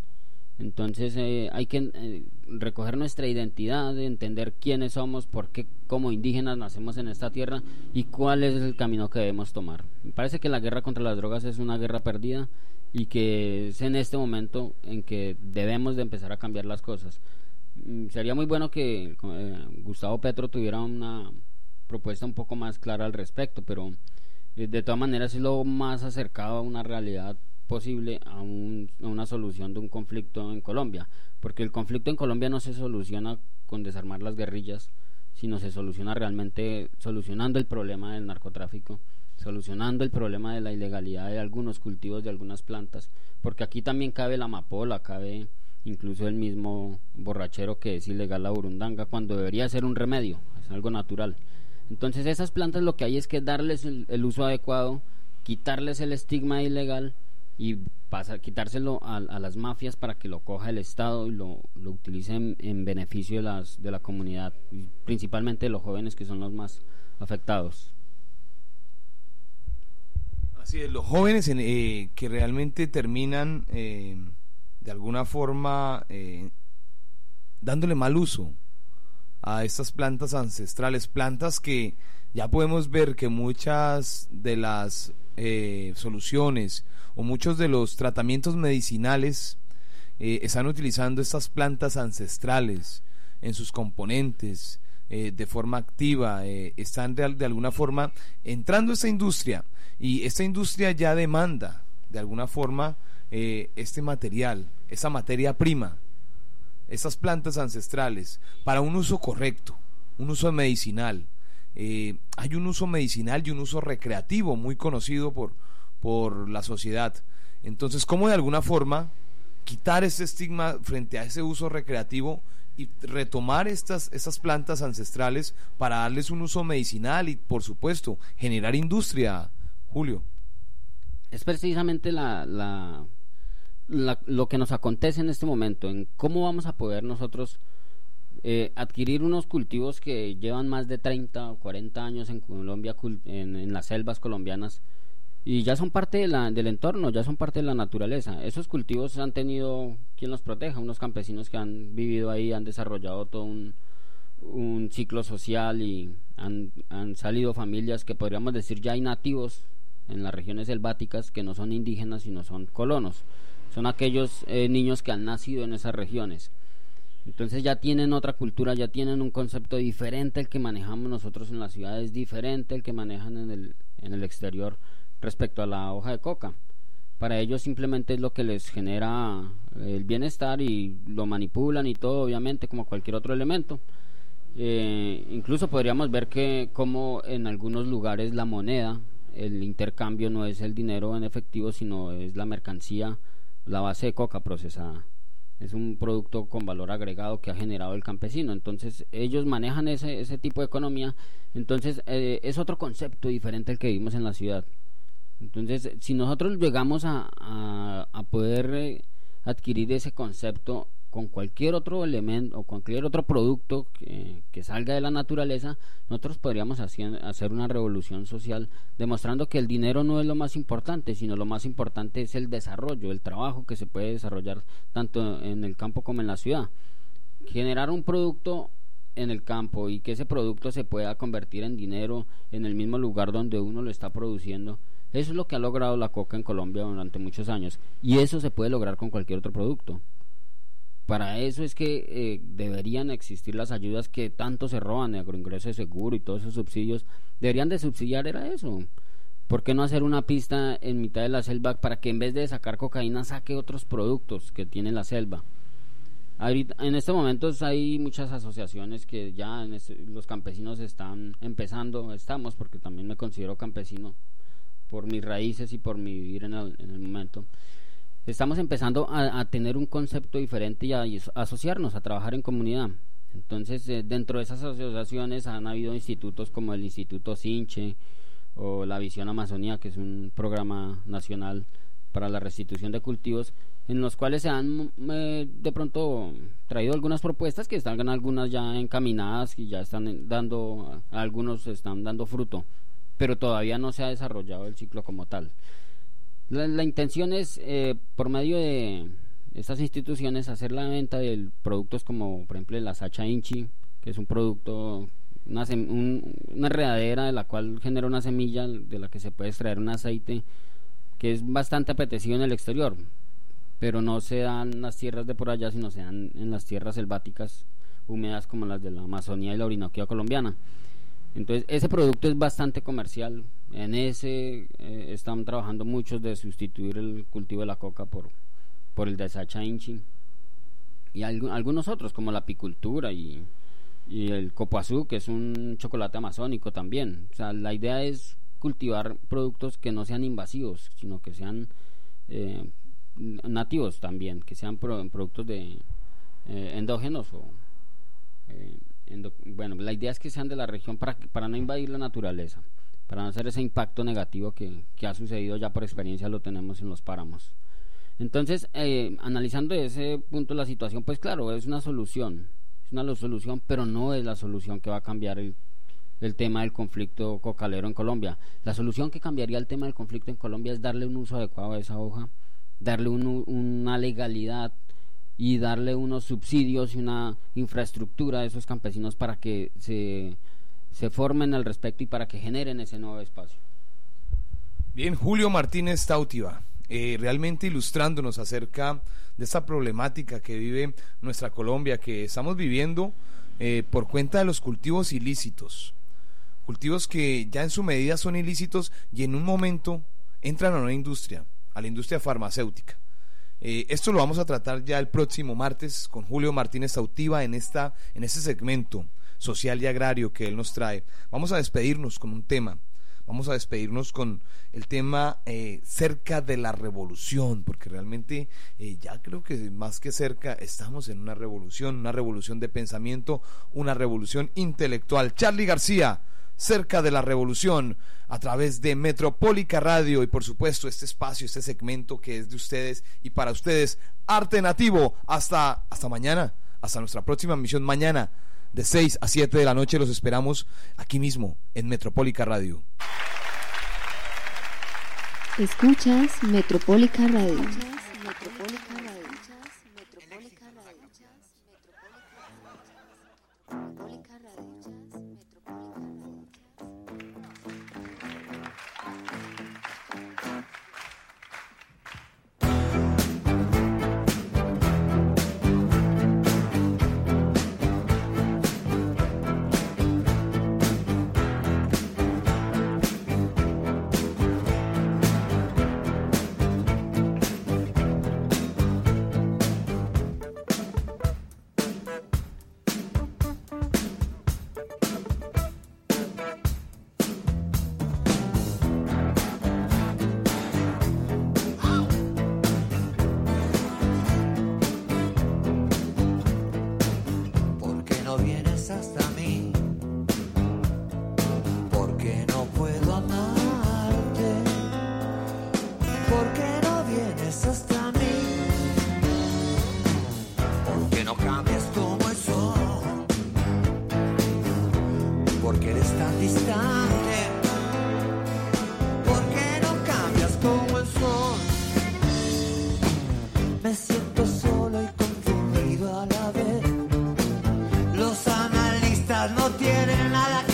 Entonces eh, hay que eh, recoger nuestra identidad, entender quiénes somos, por qué como indígenas nacemos en esta tierra y cuál es el camino que debemos tomar. Me parece que la guerra contra las drogas es una guerra perdida y que es en este momento en que debemos de empezar a cambiar las cosas. Mm, sería muy bueno que eh, Gustavo Petro tuviera una propuesta un poco más clara al respecto, pero de todas maneras es lo más acercado a una realidad posible a, una solución de un conflicto en Colombia, porque el conflicto en Colombia no se soluciona con desarmar las guerrillas, sino se soluciona realmente solucionando el problema del narcotráfico, solucionando el problema de la ilegalidad de algunos cultivos de algunas plantas, porque aquí también cabe la amapola, cabe incluso el mismo borrachero que es ilegal la burundanga, cuando debería ser un remedio, es algo natural. Entonces esas plantas lo que hay es que darles el uso adecuado, quitarles el estigma ilegal y pasa, quitárselo a, las mafias para que lo coja el Estado y lo, lo en, beneficio de, las, de la comunidad, principalmente de los jóvenes que son los más afectados. Así es, los jóvenes eh, que realmente terminan eh, de alguna forma eh, dándole mal uso a estas plantas ancestrales, plantas que ya podemos ver que muchas de las soluciones o muchos de los tratamientos medicinales eh, están utilizando estas plantas ancestrales en sus componentes eh, de forma activa, eh, están de, de, alguna forma entrando a esta industria y esta industria ya demanda de alguna forma este material, esa materia prima, esas plantas ancestrales para un uso correcto, un uso medicinal. Hay un uso medicinal y un uso recreativo muy conocido por, por la sociedad. Entonces, ¿cómo de alguna forma quitar ese estigma frente a ese uso recreativo y retomar estas, estas plantas ancestrales para darles un uso medicinal y, por supuesto, generar industria, Julio? Es precisamente la, la, lo que nos acontece en este momento, en cómo vamos a poder nosotros eh, adquirir unos cultivos que llevan más de 30 o 40 años en Colombia, en, en las selvas colombianas, y ya son parte del entorno, ya son parte de la naturaleza. Esos cultivos han tenido quien los proteja, unos campesinos que han vivido ahí, han desarrollado todo un, ciclo social y han, han, salido familias que podríamos decir ya hay nativos en las regiones selváticas que no son indígenas sino son colonos. Son aquellos eh, niños que han nacido en esas regiones. Entonces ya tienen otra cultura, ya tienen un concepto diferente el que manejamos nosotros en las ciudades, diferente el que manejan en el, en el exterior respecto a la hoja de coca. Para ellos simplemente es lo que les genera el bienestar y lo manipulan y todo, obviamente, como cualquier otro elemento. Eh, incluso podríamos ver que como en algunos lugares la moneda, el intercambio no es el dinero en efectivo, sino es la mercancía, la base de coca procesada. Es un producto con valor agregado que ha generado el campesino. Entonces ellos manejan ese, ese tipo de economía. Entonces eh, es otro concepto diferente al que vivimos en la ciudad. Entonces, si nosotros llegamos a, a, poder eh, adquirir ese concepto con cualquier otro elemento o cualquier otro producto que, salga de la naturaleza, nosotros podríamos hacer una revolución social demostrando que el dinero no es lo más importante, sino lo más importante es el desarrollo, el trabajo que se puede desarrollar tanto en el campo como en la ciudad. Generar un producto en el campo y que ese producto se pueda convertir en dinero en el mismo lugar donde uno lo está produciendo eso es lo que ha logrado la coca en Colombia durante muchos años y eso se puede lograr con cualquier otro producto. Para eso es que eh, deberían existir las ayudas que tanto se roban, de agroingreso de seguro y todos esos subsidios. Deberían de subsidiar, era eso. ¿Por qué no hacer una pista en mitad de la selva para que en vez de sacar cocaína saque otros productos que tiene la selva? en este momento hay muchas asociaciones que ya los campesinos están empezando, estamos, porque también me considero campesino, por mis raíces y por mi vivir en el, momento, estamos empezando a, tener un concepto diferente y a, asociarnos, a trabajar en comunidad. Entonces, eh, dentro de esas asociaciones han habido institutos como el Instituto Sinche o la Visión Amazonía, que es un programa nacional para la restitución de cultivos, en los cuales se han eh, de pronto traído algunas propuestas que están algunas ya encaminadas y ya están dando, algunos están dando fruto pero todavía no se ha desarrollado el ciclo como tal. La, intención es, eh, por medio de, estas instituciones hacer la venta de productos como por ejemplo la Sacha Inchi, que es un producto, una, una enredadera de la cual genera una semilla de la que se puede extraer un aceite que es bastante apetecido en el exterior, pero no se dan en las tierras de por allá, sino se dan en las tierras selváticas húmedas como las de la Amazonía y la Orinoquía colombiana. Entonces, ese producto es bastante comercial. En ese eh, están trabajando muchos de sustituir el cultivo de la coca por, por el de Sacha Inchi. Y algunos otros, como la apicultura y, y el copoazú, que es un chocolate amazónico también. O sea, la idea es cultivar productos que no sean invasivos, sino que sean eh, nativos también, que sean productos de eh, endógenos o eh, bueno, la idea es que sean de la región para, para no invadir la naturaleza, para no hacer ese impacto negativo que, que ha sucedido ya por experiencia lo tenemos en los páramos. Entonces, eh, analizando ese punto la situación, pues claro, es una solución, es una solución, pero no es la solución que va a cambiar el, el tema del conflicto cocalero en Colombia. La solución que cambiaría el tema del conflicto en Colombia es darle un uso adecuado a esa hoja, darle una legalidad y darle unos subsidios y una infraestructura a esos campesinos para que se, se formen al respecto y para que generen ese nuevo espacio. Bien, Julio Martínez Tautiva, eh, realmente ilustrándonos acerca de esta problemática que vive nuestra Colombia, que estamos viviendo eh, por cuenta de los cultivos ilícitos. Cultivos que ya en su medida son ilícitos y en un momento entran a una industria, a la industria farmacéutica. Eh, esto lo vamos a tratar ya el próximo martes con Julio Martínez Sautiva en, esta, en este segmento social y agrario que él nos trae. Vamos a despedirnos con un tema. Vamos a despedirnos con el tema eh, cerca de la revolución, porque realmente eh, ya creo que más que cerca estamos en una revolución, una revolución de pensamiento, una revolución intelectual. Charlie García, cerca de la revolución a través de Metropólica Radio y por supuesto este espacio, este segmento que es de ustedes y para ustedes, Arte Nativo. Hasta, hasta mañana, hasta nuestra próxima misión mañana de 6 a 7 de la noche los esperamos aquí mismo en Metropólica Radio. Escuchas Metropólica Radio. quiere nada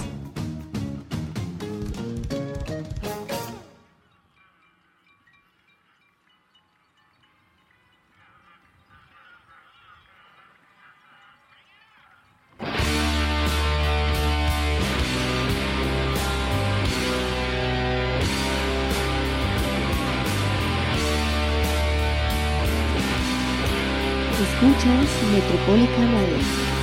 escuchas Metropólica Radio.